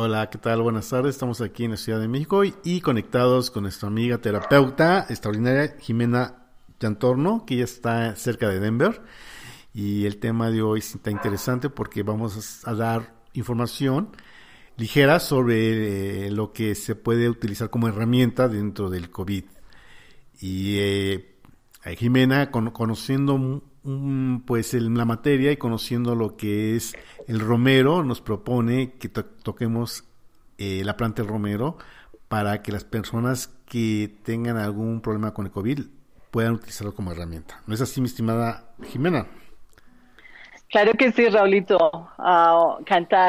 Hola, ¿qué tal? Buenas tardes. Estamos aquí en la Ciudad de México y, conectados con nuestra amiga terapeuta extraordinaria Jimena Yantorno, que ya está cerca de Denver. Y el tema de hoy está interesante porque vamos a dar información ligera sobre eh, lo que se puede utilizar como herramienta dentro del COVID. Y eh, Jimena, conociendo pues la materia y conociendo lo que es el romero, nos propone que toquemos eh, la planta del romero para que las personas que tengan algún problema con el COVID puedan utilizarlo como herramienta. ¿No es así, mi estimada Jimena? Claro que sí, Raulito. Uh,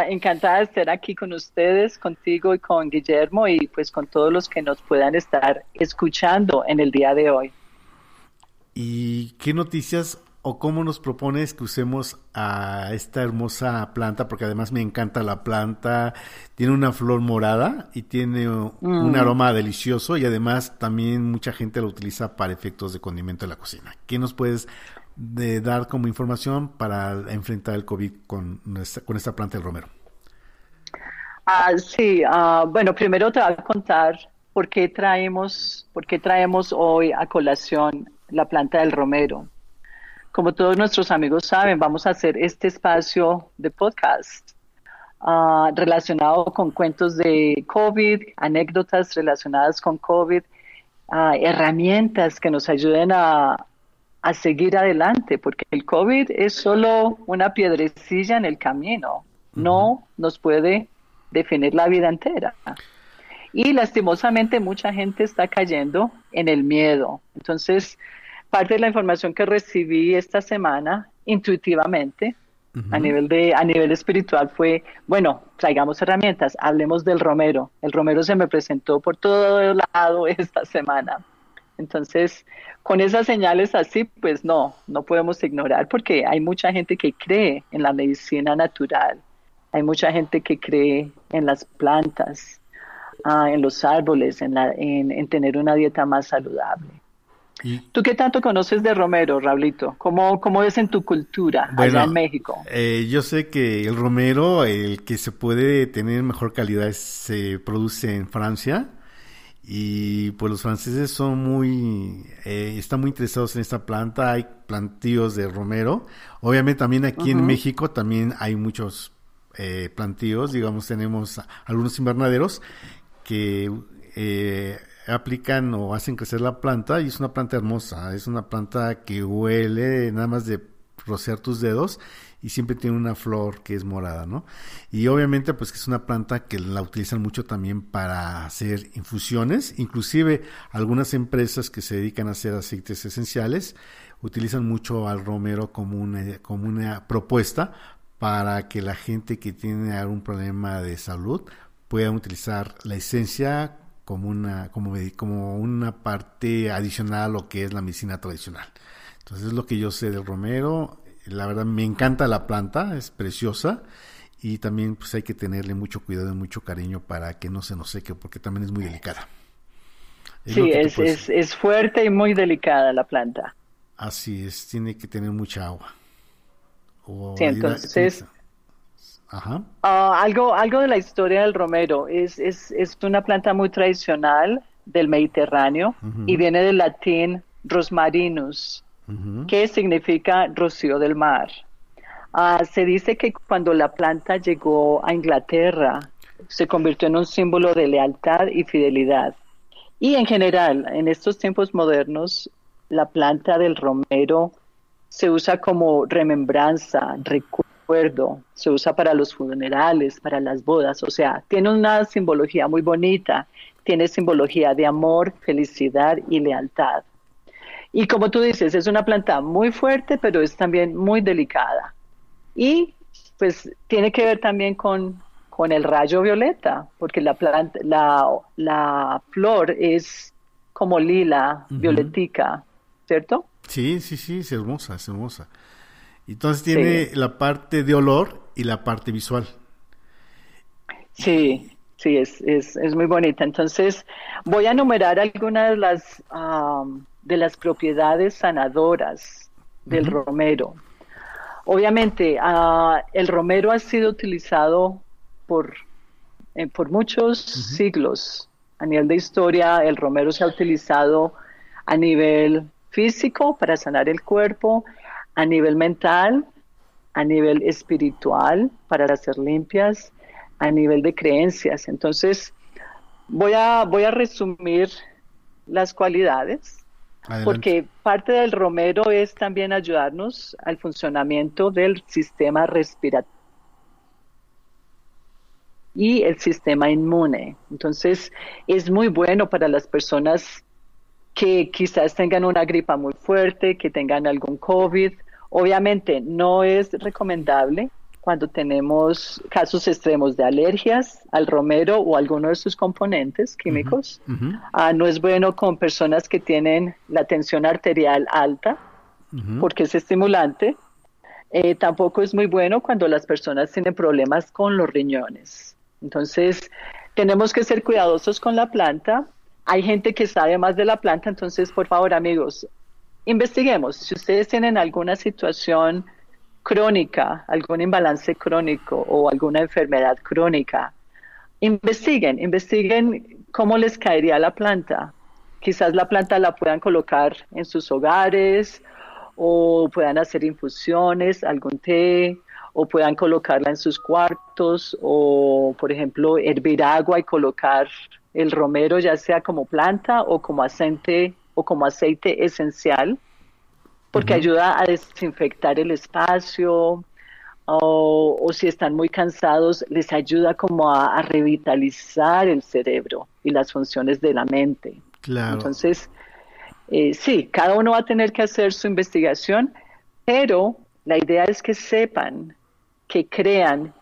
encantada de estar aquí con ustedes, contigo y con Guillermo y pues con todos los que nos puedan estar escuchando en el día de hoy. ¿Y qué noticias o cómo nos propones que usemos a esta hermosa planta? Porque además me encanta la planta, tiene una flor morada y tiene un mm. aroma delicioso y además también mucha gente lo utiliza para efectos de condimento en la cocina. ¿Qué nos puedes de dar como información para enfrentar el COVID con, con esta planta del romero? Ah, sí, ah, bueno, primero te voy a contar por qué traemos, por qué traemos hoy a colación la planta del romero. Como todos nuestros amigos saben, vamos a hacer este espacio de podcast ah, relacionado con cuentos de COVID, anécdotas relacionadas con COVID, herramientas que nos ayuden a, a seguir adelante, porque el COVID es solo una piedrecilla en el camino, no nos puede definir la vida entera. Y lastimosamente mucha gente está cayendo en el miedo. Entonces, parte de la información que recibí esta semana intuitivamente a nivel de a nivel espiritual fue, bueno, traigamos herramientas, hablemos del romero. El romero se me presentó por todo lado esta semana. Entonces, con esas señales así, pues no, no podemos ignorar porque hay mucha gente que cree en la medicina natural, hay mucha gente que cree en las plantas, ah, en los árboles, en, la, en, tener una dieta más saludable. ¿Tú qué tanto conoces de romero, Raulito? ¿Cómo, cómo es en tu cultura allá en México? Eh, yo sé que el romero, el que se puede tener mejor calidad, se produce en Francia y pues los franceses son muy, eh, están muy interesados en esta planta, hay plantíos de romero. Obviamente también aquí en México también hay muchos eh, plantíos, digamos tenemos algunos invernaderos que eh, aplican o hacen crecer la planta y es una planta hermosa, es una planta que huele nada más de rociar tus dedos y siempre tiene una flor que es morada, ¿no? Y obviamente pues que es una planta que la utilizan mucho también para hacer infusiones, inclusive algunas empresas que se dedican a hacer aceites esenciales utilizan mucho al romero como una, como una propuesta para que la gente que tiene algún problema de salud pueda utilizar la esencia como una, como, como una parte adicional a lo que es la medicina tradicional. Entonces es lo que yo sé del romero la verdad me encanta la planta, es preciosa y también pues hay que tenerle mucho cuidado y mucho cariño para que no se nos seque porque también es muy delicada. sí, es, es, fuerte y muy delicada la planta. Así es, tiene que tener mucha agua. sí, entonces... Ajá. Ah, algo, algo de la historia del romero, es, es, es una planta muy tradicional del Mediterráneo y viene del latín rosmarinus, ¿Qué significa rocío del mar. Ah, se dice que cuando la planta llegó a Inglaterra, se convirtió en un símbolo de lealtad y fidelidad. Y en general, en estos tiempos modernos, la planta del romero se usa como remembranza, recuerdo, se usa para los funerales, para las bodas, o sea, tiene una simbología muy bonita, tiene simbología de amor, felicidad y lealtad. Y como tú dices, es una planta muy fuerte, pero es también muy delicada. Y pues tiene que ver también con, con el rayo violeta, porque la, planta, la, la flor es como lila, violetica, ¿cierto? Sí, sí, sí, es hermosa, es hermosa. Entonces tiene la parte de olor y la parte visual. Sí, sí, es, es, es muy bonita. Entonces voy a enumerar algunas de las de las propiedades sanadoras del romero. Obviamente, ah, el romero ha sido utilizado por eh, por muchos siglos, a nivel de historia, el romero se ha utilizado a nivel físico para sanar el cuerpo, a nivel mental, a nivel espiritual para hacer limpias, a nivel de creencias. Entonces, voy a, voy a resumir las cualidades, porque parte del romero es también ayudarnos al funcionamiento del sistema respiratorio y el sistema inmune. Entonces, es muy bueno para las personas que quizás tengan una gripa muy fuerte, que tengan algún COVID. Obviamente, no es recomendable cuando tenemos casos extremos de alergias al romero o alguno de sus componentes químicos. Ah, no es bueno con personas que tienen la tensión arterial alta, porque es estimulante. Eh, tampoco es muy bueno cuando las personas tienen problemas con los riñones. Entonces, tenemos que ser cuidadosos con la planta. Hay gente que sabe más de la planta, entonces, por favor, amigos, investiguemos. Si ustedes tienen alguna situación crónica, algún imbalance crónico o alguna enfermedad crónica, investiguen, investiguen cómo les caería la planta. Quizás la planta la puedan colocar en sus hogares o puedan hacer infusiones, algún té, o puedan colocarla en sus cuartos o, por ejemplo, hervir agua y colocar el romero ya sea como planta o como aceite o como aceite esencial porque ayuda a desinfectar el espacio o, si están muy cansados les ayuda como a, revitalizar el cerebro y las funciones de la mente. Claro. Entonces, eh, sí, cada uno va a tener que hacer su investigación, pero la idea es que sepan, que crean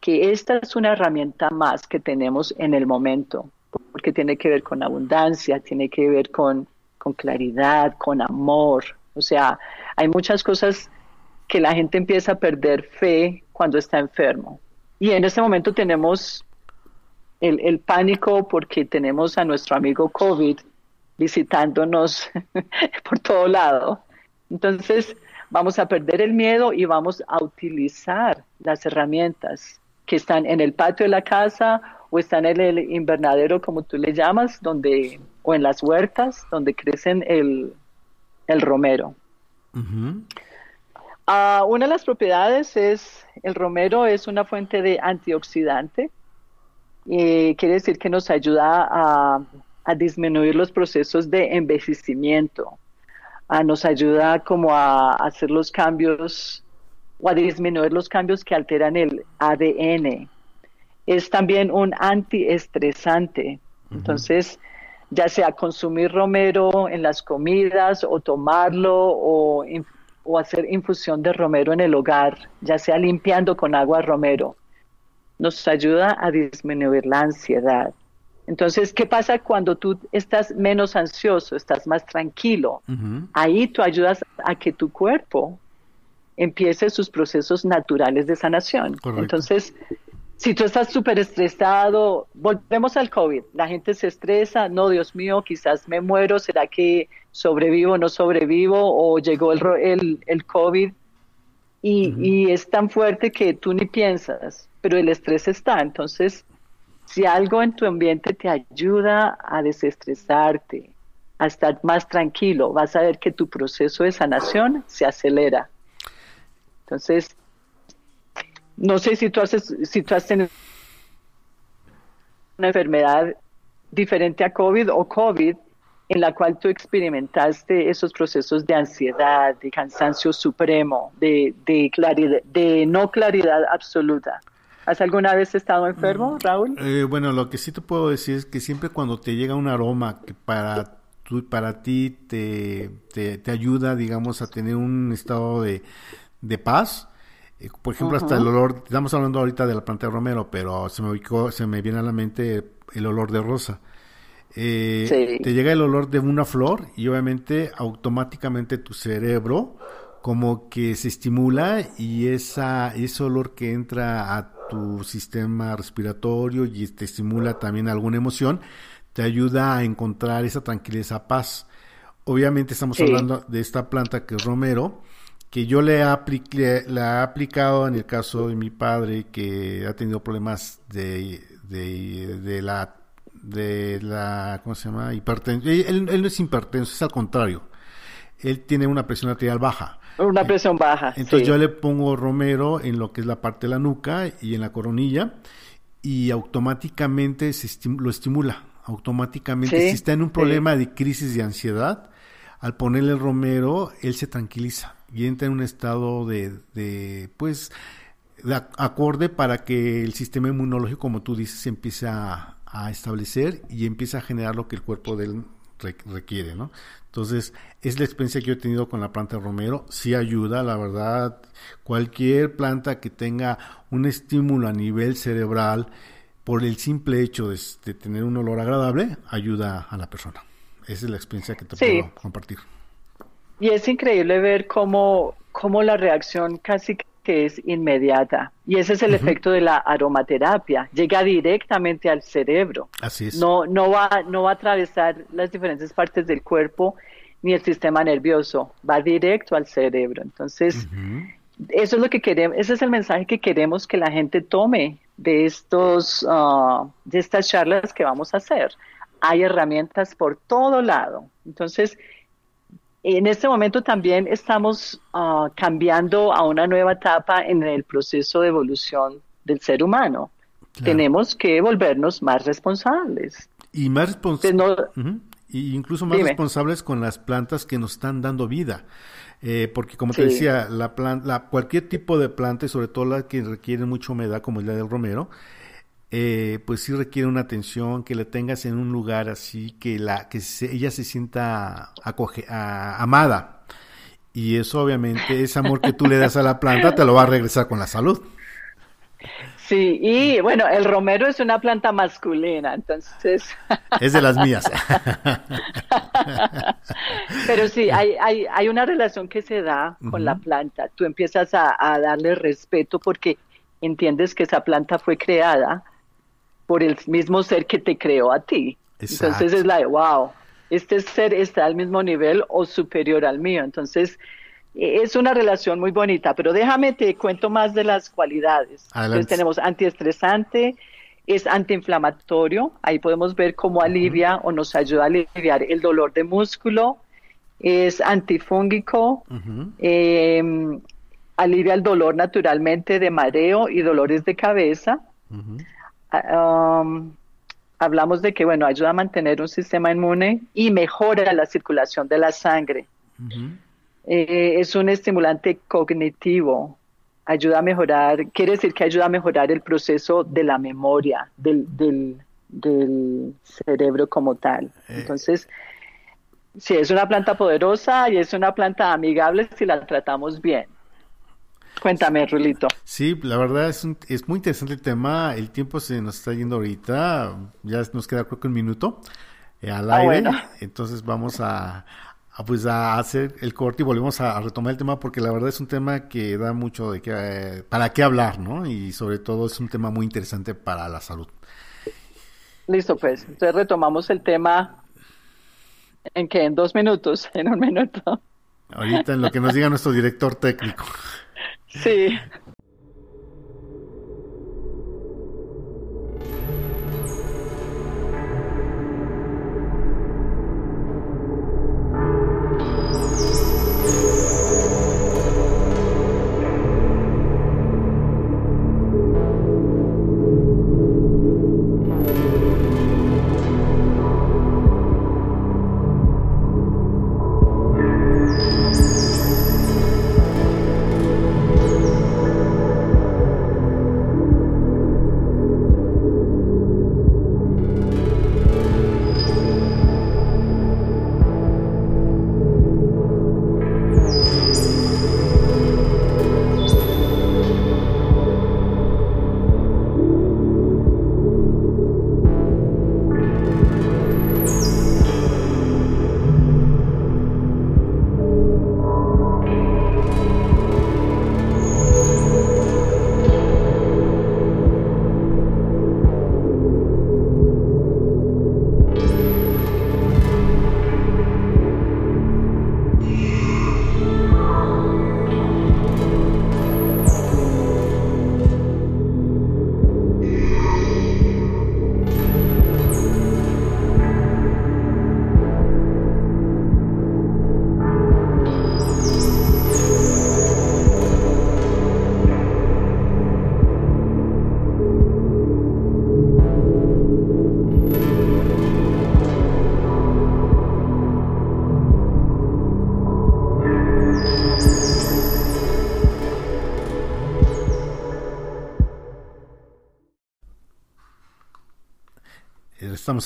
que esta es una herramienta más que tenemos en el momento, porque tiene que ver con abundancia, tiene que ver con, con claridad, con amor, o sea, hay muchas cosas que la gente empieza a perder fe cuando está enfermo. Y en este momento tenemos el, pánico porque tenemos a nuestro amigo COVID visitándonos por todo lado. Entonces, vamos a perder el miedo y vamos a utilizar las herramientas que están en el patio de la casa o están en el invernadero, como tú le llamas, donde, o en las huertas, donde crecen el, el romero. Ah, una de las propiedades es, el romero es una fuente de antioxidante, y quiere decir que nos ayuda a, disminuir los procesos de envejecimiento, nos ayuda como a, hacer los cambios o a disminuir los cambios que alteran el ADN. Es también un antiestresante, entonces ya sea consumir romero en las comidas o tomarlo o, hacer infusión de romero en el hogar, ya sea limpiando con agua romero, nos ayuda a disminuir la ansiedad. Entonces, ¿qué pasa cuando tú estás menos ansioso, estás más tranquilo? Ahí tú ayudas a que tu cuerpo empiece sus procesos naturales de sanación. Entonces, si tú estás súper estresado, volvemos al COVID, la gente se estresa, no, Dios mío, quizás me muero, ¿será que sobrevivo o no sobrevivo? O llegó el, el, COVID y, y, es tan fuerte que tú ni piensas, pero el estrés está. Entonces, si algo en tu ambiente te ayuda a desestresarte, a estar más tranquilo, vas a ver que tu proceso de sanación se acelera. Entonces, no sé si tú, haces, si tú has tenido una enfermedad diferente a COVID o COVID en la cual tú experimentaste esos procesos de ansiedad, de cansancio supremo, de, de, claridad, de no claridad absoluta. ¿Has alguna vez estado enfermo, mm, Raúl? Eh, bueno, lo que sí te puedo decir es que siempre cuando te llega un aroma que para, tu, para ti te, te, ayuda, digamos, a tener un estado de, de paz, eh, por ejemplo, hasta el olor, estamos hablando ahorita de la planta de romero, pero se me ubicó, se me viene a la mente el olor de rosa. Eh, te llega el olor de una flor y obviamente automáticamente tu cerebro como que se estimula y esa, ese olor que entra a tu sistema respiratorio y te estimula también alguna emoción, te ayuda a encontrar esa tranquilidad, esa paz. Obviamente estamos hablando de esta planta que es romero, que yo le, apliqué, la he aplicado en el caso de mi padre que ha tenido problemas de, de, la de la ¿cómo se llama? hipertensión. Él, él no es hipertenso, es al contrario. Él tiene una presión arterial baja. Una eh, presión baja. Entonces yo le pongo romero en lo que es la parte de la nuca y en la coronilla y automáticamente se lo estimula. Automáticamente, si está en un problema de crisis de ansiedad, al ponerle el romero, él se tranquiliza y entra en un estado de, de pues, de acorde para que el sistema inmunológico, como tú dices, empiece a, a establecer y empieza a generar lo que el cuerpo de él requiere, ¿no? Entonces, es la experiencia que yo he tenido con la planta de romero, sí ayuda, la verdad, cualquier planta que tenga un estímulo a nivel cerebral por el simple hecho de tener un olor agradable, ayuda a la persona. Esa es la experiencia que te puedo compartir. Y es increíble ver cómo, cómo la reacción casi que es inmediata. Y ese es el efecto de la aromaterapia. Llega directamente al cerebro. Así es. No, no, va, no va a atravesar las diferentes partes del cuerpo ni el sistema nervioso. Va directo al cerebro. Entonces, eso es lo que queremos, ese es el mensaje que queremos que la gente tome de estos, ah, de estas charlas que vamos a hacer hay herramientas por todo lado. Entonces, en este momento también estamos ah, cambiando a una nueva etapa en el proceso de evolución del ser humano. Tenemos que volvernos más responsables. Y más responsables. incluso más responsables con las plantas que nos están dando vida. Eh, porque como te decía, la, la cualquier tipo de planta, y sobre todo la que requiere mucha humedad, como es la del romero, eh, pues sí requiere una atención, que la tengas en un lugar así, que, la, que ella se sienta acoge, amada. Y eso obviamente, ese amor que tú le das a la planta te lo va a regresar con la salud. Sí, y bueno, el romero es una planta masculina, entonces... Es de las mías. Pero sí, hay, hay, hay una relación que se da con la planta. Tú empiezas a, a darle respeto porque entiendes que esa planta fue creada por el mismo ser que te creó a ti. Entonces es la wow, este ser está al mismo nivel o superior al mío. Entonces e, es una relación muy bonita, pero déjame te cuento más de las cualidades. Entonces tenemos antiestresante, es antiinflamatorio, ahí podemos ver cómo alivia o nos ayuda a aliviar el dolor de músculo, es antifúngico, em, alivia el dolor naturalmente de mareo y dolores de cabeza. Um, hablamos de que, bueno, ayuda a mantener un sistema inmune y mejora la circulación de la sangre. Eh, es un estimulante cognitivo, ayuda a mejorar, quiere decir que ayuda a mejorar el proceso de la memoria del, del, cerebro como tal. Eh. Entonces, sí, es una planta poderosa y es una planta amigable si la tratamos bien. Cuéntame, Rulito. Sí, la verdad es, es muy interesante el tema. El tiempo se nos está yendo ahorita. Ya nos queda creo que un minuto eh, al ah, aire. Entonces vamos a, pues a hacer el corte y volvemos a, retomar el tema porque la verdad es un tema que da mucho de qué, para qué hablar, ¿no? Y sobre todo es un tema muy interesante para la salud. Listo, pues. Entonces retomamos el tema en que en dos minutos, en un minuto. Ahorita en lo que nos diga nuestro director técnico. Sí.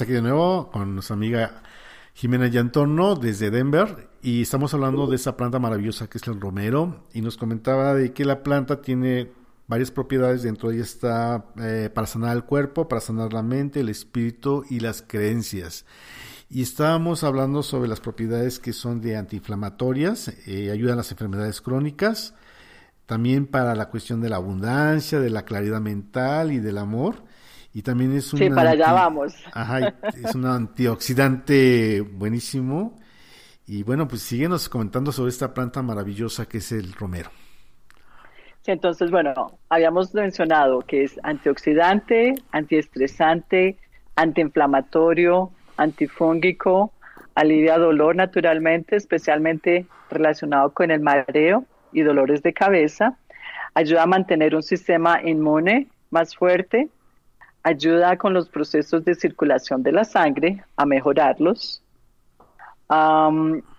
Aquí de nuevo con nuestra amiga Jimena Yantorno desde Denver y estamos hablando de esa planta maravillosa que es el romero y nos comentaba de que la planta tiene varias propiedades, dentro de ella está eh, para sanar el cuerpo, para sanar la mente, el espíritu y las creencias. Y estábamos hablando sobre las propiedades que son de antiinflamatorias, eh, ayudan a las enfermedades crónicas, también para la cuestión de la abundancia, de la claridad mental y del amor. Y también es un, sí, para allá vamos. Ajá, es un antioxidante buenísimo. Y bueno, pues síguenos comentando sobre esta planta maravillosa que es el romero. Sí, entonces, bueno, habíamos mencionado que es antioxidante, antiestresante, antiinflamatorio, antifúngico, alivia dolor naturalmente, especialmente relacionado con el mareo y dolores de cabeza, ayuda a mantener un sistema inmune más fuerte, ayuda con los procesos de circulación de la sangre, a mejorarlos,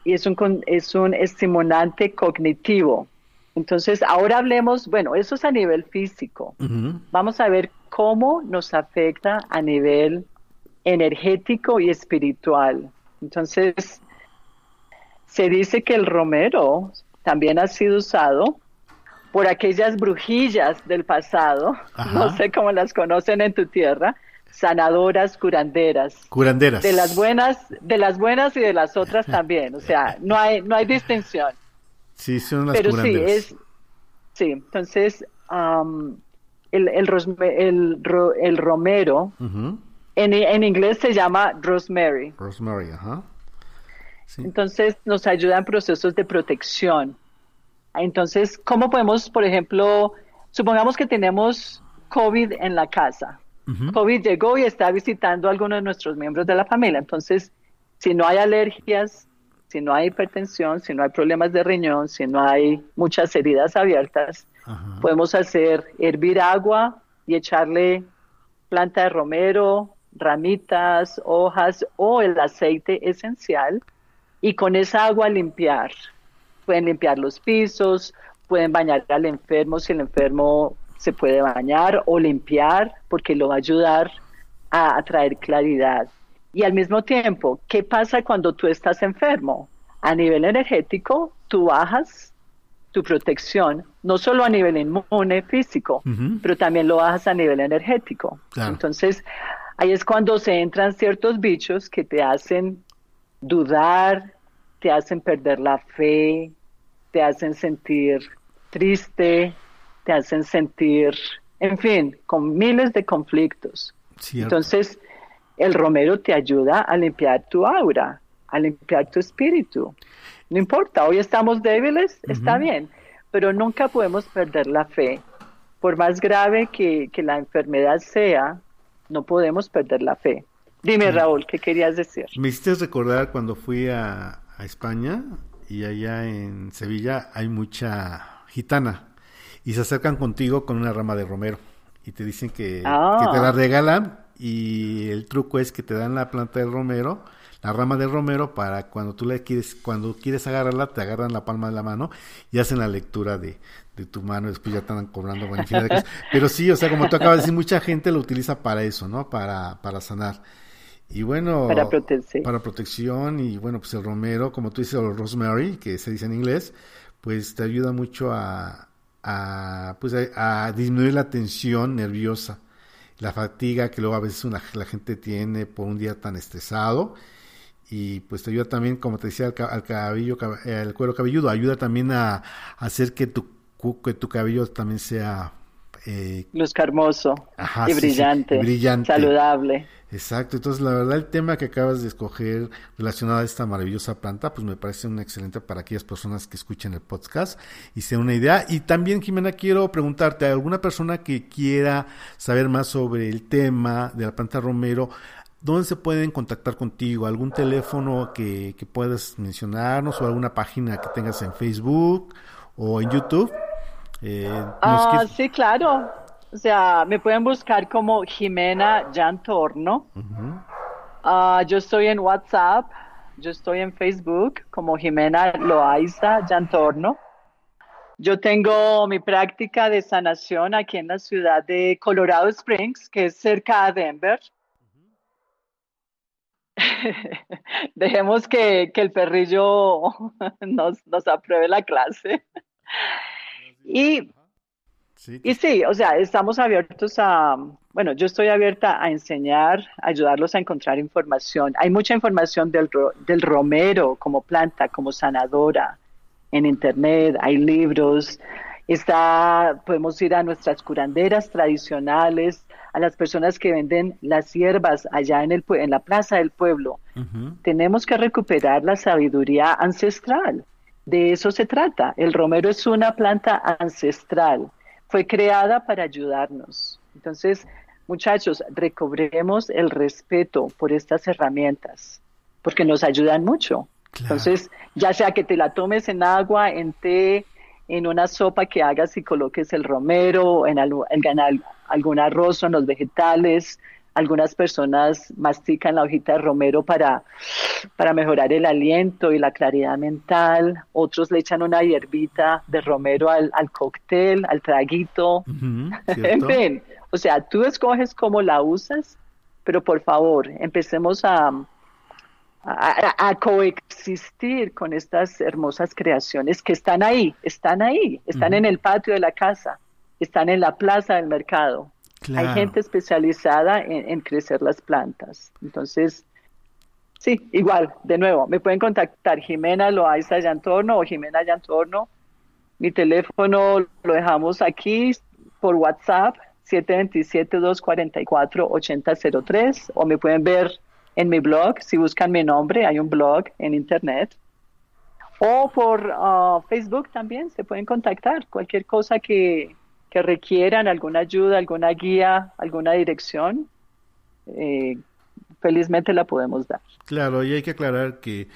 y es un, es un estimulante cognitivo. Entonces, ahora hablemos, bueno, eso es a nivel físico. Vamos a ver cómo nos afecta a nivel energético y espiritual. Entonces, se dice que el romero también ha sido usado por aquellas brujillas del pasado, no sé cómo las conocen en tu tierra, sanadoras, curanderas. Curanderas. De las buenas, de las buenas y de las otras también, o sea, no hay no hay distinción. Sí, son las Pero curanderas. sí, es sí, entonces el, el, el, romero en, inglés se llama rosemary. Rosemary, ajá. Entonces nos ayuda en procesos de protección. Entonces, ¿cómo podemos, por ejemplo, supongamos que tenemos COVID en la casa? COVID llegó y está visitando a alguno de nuestros miembros de la familia. Entonces, si no hay alergias, si no hay hipertensión, si no hay problemas de riñón, si no hay muchas heridas abiertas, podemos hacer hervir agua y echarle planta de romero, ramitas, hojas o el aceite esencial y con esa agua limpiar. Pueden limpiar los pisos, pueden bañar al enfermo si el enfermo se puede bañar o limpiar porque lo va a ayudar a, traer claridad. Y al mismo tiempo, ¿qué pasa cuando tú estás enfermo? A nivel energético, tú bajas tu protección, no solo a nivel inmune físico, pero también lo bajas a nivel energético. Entonces, Ahí es cuando se entran ciertos bichos que te hacen dudar, te hacen perder la fe, te hacen sentir triste, te hacen sentir, en fin, con miles de conflictos. Entonces, el romero te ayuda a limpiar tu aura, a limpiar tu espíritu. No importa, hoy estamos débiles, está bien, pero nunca podemos perder la fe. Por más grave que, que la enfermedad sea, no podemos perder la fe. Dime, Raúl, ¿qué querías decir? Me hiciste recordar cuando fui a, España y allá en Sevilla hay mucha gitana y se acercan contigo con una rama de romero y te dicen que, que te la ah. regalan y el truco es que te dan la planta del romero la rama de romero para cuando tú le quieres, cuando quieres agarrarla, te agarran la palma de la mano y hacen la lectura de, de tu mano, después ya están cobrando buena de Pero sí, o sea, como tú acabas de decir, mucha gente lo utiliza para eso, ¿no? Para, para sanar. Y bueno, para, para protección y bueno, pues el romero, como tú dices, o rosemary, que se dice en inglés, pues te ayuda mucho a, a pues a, disminuir la tensión nerviosa, la fatiga que luego a veces una, la gente tiene por un día tan estresado. Y pues te ayuda también, como te decía, al, cabello, el cuero cabelludo, ayuda también a, hacer que tu, que tu cabello también sea... Eh, Luzca hermoso y brillante, brillante, saludable. Exacto, entonces la verdad el tema que acabas de escoger relacionado a esta maravillosa planta, pues me parece un excelente para aquellas personas que escuchen el podcast y sea una idea. Y también, Jimena, quiero preguntarte, ¿a alguna persona que quiera saber más sobre el tema de la planta romero, ¿Dónde se pueden contactar contigo? ¿Algún teléfono que, que puedas mencionarnos o alguna página que tengas en Facebook o en YouTube? Eh, ah, sí, claro. O sea, me pueden buscar como Jimena Jantorno. Ah, yo estoy en WhatsApp, yo estoy en Facebook como Jimena Loaiza Jantorno. Yo tengo mi práctica de sanación aquí en la ciudad de Colorado Springs, que es cerca de Denver. dejemos que, que, el perrillo nos, nos apruebe la clase. Y, sí. y sí, o sea, estamos abiertos a, bueno, yo estoy abierta a enseñar, a ayudarlos a encontrar información. Hay mucha información del, del romero como planta, como sanadora en internet, hay libros, está, podemos ir a nuestras curanderas tradicionales, a las personas que venden las hierbas allá en, el, en la plaza del pueblo. Tenemos que recuperar la sabiduría ancestral. De eso se trata. El romero es una planta ancestral. Fue creada para ayudarnos. Entonces, muchachos, recobremos el respeto por estas herramientas, porque nos ayudan mucho. Entonces, ya sea que te la tomes en agua, en té, en una sopa que hagas y coloques el romero, en, en algún arroz o en los vegetales, algunas personas mastican la hojita de romero para, para mejorar el aliento y la claridad mental. Otros le echan una hierbita de romero al, al cóctel, al traguito. en fin, o sea, tú escoges cómo la usas, pero por favor, empecemos a, a, coexistir con estas hermosas creaciones que están ahí, están ahí, están en el patio de la casa, están en la plaza del mercado. Hay gente especializada en, crecer las plantas. Entonces, sí, igual, de nuevo, me pueden contactar Jimena Loaiza Yantorno o Jimena Yantorno. Mi teléfono lo dejamos aquí por WhatsApp, 727-244-8003, o me pueden ver en mi blog, si buscan mi nombre, hay un blog en internet. O por uh, Facebook también se pueden contactar. Cualquier cosa que, que requieran, alguna ayuda, alguna guía, alguna dirección, eh, felizmente la podemos dar. Claro, y hay que aclarar que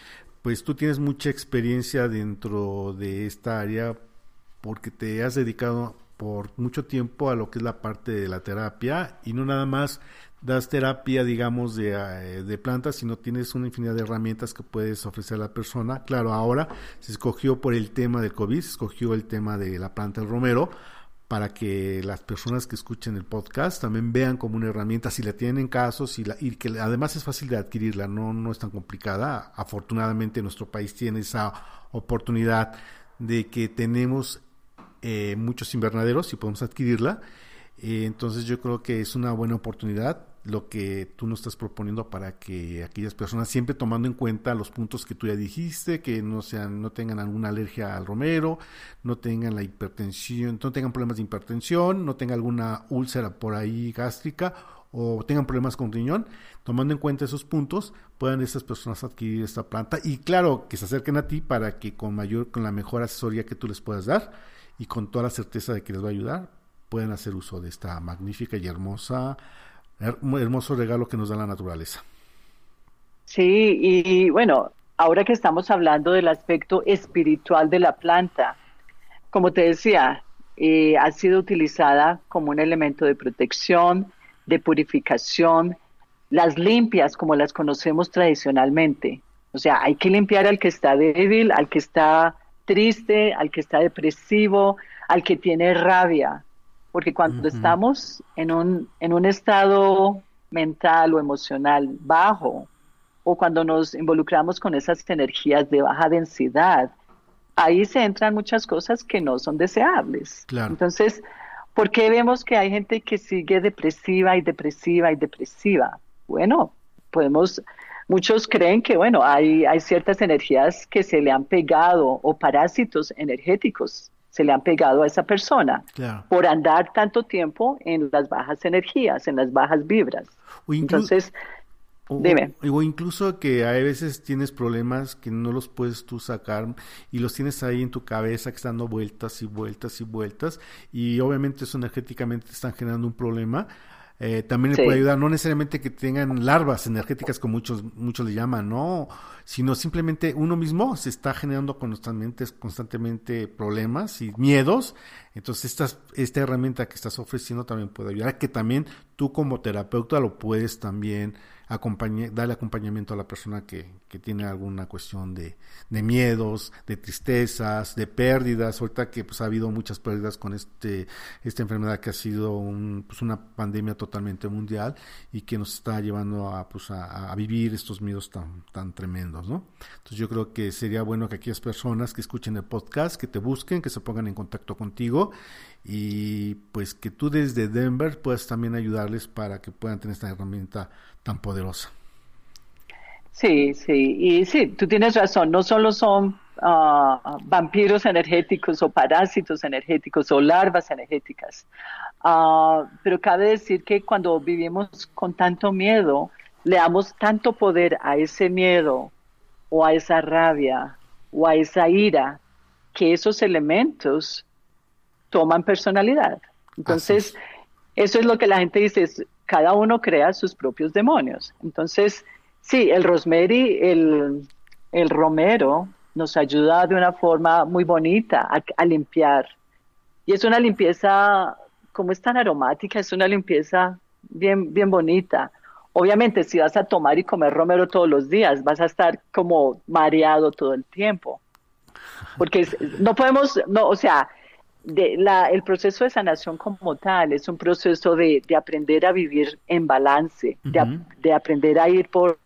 pues tú tienes mucha experiencia dentro de esta área porque te has dedicado por mucho tiempo a lo que es la parte de la terapia y no nada más das terapia, digamos, de, eh, de, plantas, sino tienes una infinidad de herramientas que puedes ofrecer a la persona. Claro, ahora se escogió por el tema del COVID, se escogió el tema de la planta del romero, para que las personas que escuchen el podcast también vean como una herramienta, si la tienen en caso, si la, y que además es fácil de adquirirla, no, no es tan complicada. Afortunadamente nuestro país tiene esa oportunidad de que tenemos eh, muchos invernaderos y podemos adquirirla. Eh, entonces yo creo que es una buena oportunidad lo que tú nos estás proponiendo para que aquellas personas siempre tomando en cuenta los puntos que tú ya dijiste, que no sean, no tengan alguna alergia al romero, no tengan la hipertensión, no tengan problemas de hipertensión, no tengan alguna úlcera por ahí gástrica o tengan problemas con riñón, tomando en cuenta esos puntos, puedan esas personas adquirir esta planta y claro, que se acerquen a ti para que con mayor, con la mejor asesoría que tú les puedas dar y con toda la certeza de que les va a ayudar, puedan hacer uso de esta magnífica y hermosa hermoso regalo que nos da la naturaleza. Sí, y bueno, ahora que estamos hablando del aspecto espiritual de la planta, como te decía, eh, ha sido utilizada como un elemento de protección, de purificación, las limpias como las conocemos tradicionalmente. O sea, hay que limpiar al que está débil, al que está triste, al que está depresivo, al que tiene rabia porque cuando estamos en un, en un estado mental o emocional bajo, o cuando nos involucramos con esas energías de baja densidad, ahí se entran muchas cosas que no son deseables. Entonces, ¿por qué vemos que hay gente que sigue depresiva y depresiva y depresiva? Bueno, podemos, muchos creen que, bueno, hay, hay ciertas energías que se le han pegado o parásitos energéticos se le han pegado a esa persona por andar tanto tiempo en las bajas energías, en las bajas vibras. Entonces, dime. O, incluso que hay veces tienes problemas que no los puedes tú sacar y los tienes ahí en tu cabeza que están dando vueltas y vueltas y vueltas y obviamente eso energéticamente te están generando un problema eh, también le puede ayudar, no necesariamente que tengan larvas energéticas como muchos, muchos le llaman, no, sino simplemente uno mismo se está generando constantemente, constantemente problemas y miedos, Entonces, esta, esta herramienta que estás ofreciendo también puede ayudar, que también tú como terapeuta lo puedes también darle acompañamiento a la persona que, que tiene alguna cuestión de, de, miedos, de tristezas, de pérdidas. Ahorita que pues, ha habido muchas pérdidas con este, esta enfermedad que ha sido un, pues, una pandemia totalmente mundial y que nos está llevando a, pues, a, a, vivir estos miedos tan, tan tremendos. ¿no? Entonces yo creo que sería bueno que aquellas personas que escuchen el podcast, que te busquen, que se pongan en contacto contigo y pues que tú desde Denver puedas también ayudarles para que puedan tener esta herramienta tan poderosa. Sí, sí, y sí, tú tienes razón, no solo son uh, vampiros energéticos o parásitos energéticos o larvas energéticas, uh, pero cabe decir que cuando vivimos con tanto miedo, le damos tanto poder a ese miedo o a esa rabia o a esa ira, que esos elementos toman personalidad. Entonces, eso es lo que la gente dice, cada uno crea sus propios demonios. Entonces, sí, el rosemary, el, el romero, nos ayuda de una forma muy bonita a, limpiar. Y es una limpieza, como es tan aromática, es una limpieza bien, bien bonita. Obviamente, si vas a tomar y comer romero todos los días, vas a estar como mareado todo el tiempo. Porque no podemos, no, o sea, de la, el proceso de sanación como tal es un proceso de, de aprender a vivir en balance, de, de, aprender a ir por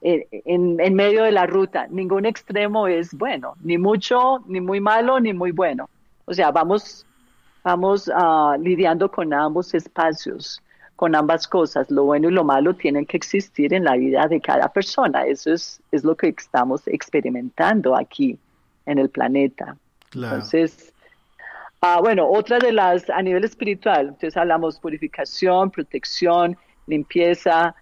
en, en, medio de la ruta. Ningún extremo es bueno, ni mucho, ni muy malo, ni muy bueno. O sea, vamos, vamos uh, lidiando con ambos espacios, con ambas cosas. Lo bueno y lo malo tienen que existir en la vida de cada persona. Eso es, es lo que estamos experimentando aquí en el planeta. Entonces, Ah, bueno, otra de las a nivel espiritual, entonces hablamos purificación, protección, limpieza,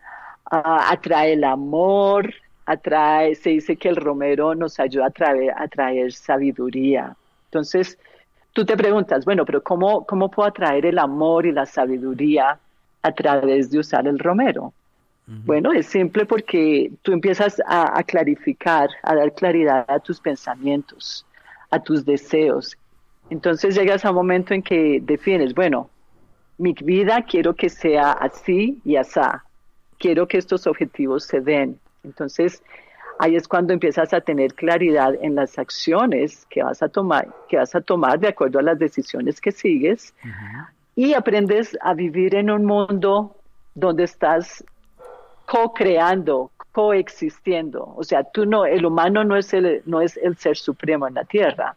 ah, atrae el amor, atrae, se dice que el romero nos ayuda a traer, a traer sabiduría. Entonces, tú te preguntas, bueno, pero ¿cómo, ¿cómo puedo atraer el amor y la sabiduría a través de usar el romero? Bueno, es simple porque tú empiezas a clarificar, a dar claridad a tus pensamientos, a tus deseos entonces llegas a un momento en que defines, bueno, mi vida quiero que sea así y así. Quiero que estos objetivos se den. Entonces, ahí es cuando empiezas a tener claridad en las acciones que vas a tomar, que vas a tomar de acuerdo a las decisiones que sigues y aprendes a vivir en un mundo donde estás co-creando, coexistiendo. O sea, tú no, el humano no es el, no es el ser supremo en la tierra.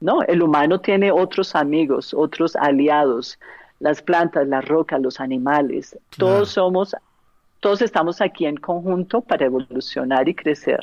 ¿No? El humano tiene otros amigos, otros aliados, las plantas, las rocas, los animales. Todos somos, todos estamos aquí en conjunto para evolucionar y crecer.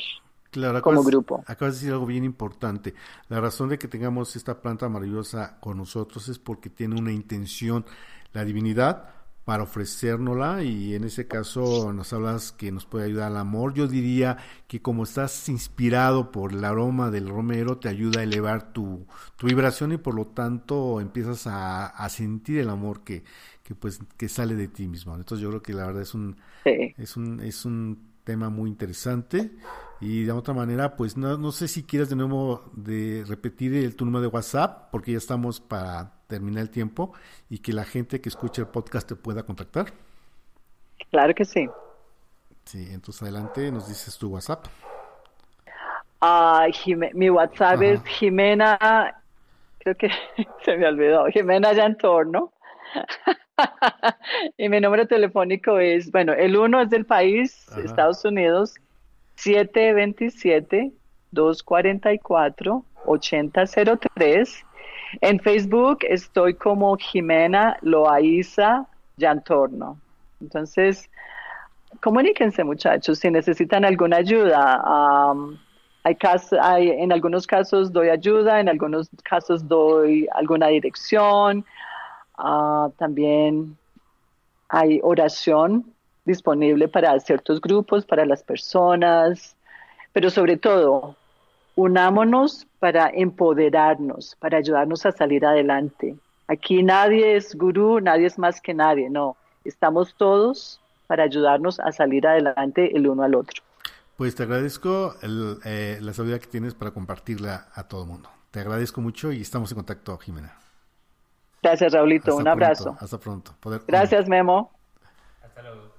Claro, como grupo. Acabas de decir algo bien importante. La razón de que tengamos esta planta maravillosa con nosotros es porque tiene una intención, la divinidad, para ofrecérnosla y en ese caso nos hablas que nos puede ayudar al amor. Yo diría que como estás inspirado por el aroma del romero te ayuda a elevar tu, tu vibración y por lo tanto empiezas a, a sentir el amor que, que pues que sale de ti mismo. Entonces yo creo que la verdad es un es un es un tema muy interesante y de otra manera pues no, no sé si quieres de nuevo de repetir el, tu número de WhatsApp porque ya estamos para terminar el tiempo y que la gente que escuche el podcast te pueda contactar. Claro que sí. Sí, entonces adelante nos dices tu WhatsApp. Uh, mi WhatsApp es Jimena, creo que se me olvidó, Jimena Yantorno. y mi número telefónico es, bueno, el uno es del país, Estados Unidos, 727-244-8003 en Facebook estoy como Jimena Loaiza Yantorno. Entonces, comuníquense muchachos si necesitan alguna ayuda. hay, hay, en algunos casos doy ayuda, en algunos casos doy alguna dirección. Ah, también hay oración disponible para ciertos grupos, para las personas, pero sobre todo unámonos para empoderarnos, para ayudarnos a salir adelante. Aquí nadie es gurú, nadie es más que nadie, no. Estamos todos para ayudarnos a salir adelante el uno al otro. Pues te agradezco eh, la sabiduría que tienes para compartirla a todo el mundo. Te agradezco mucho y estamos en contacto, Jimena. Gracias, Raulito. Un abrazo. Hasta pronto. Gracias, Memo. Hasta luego.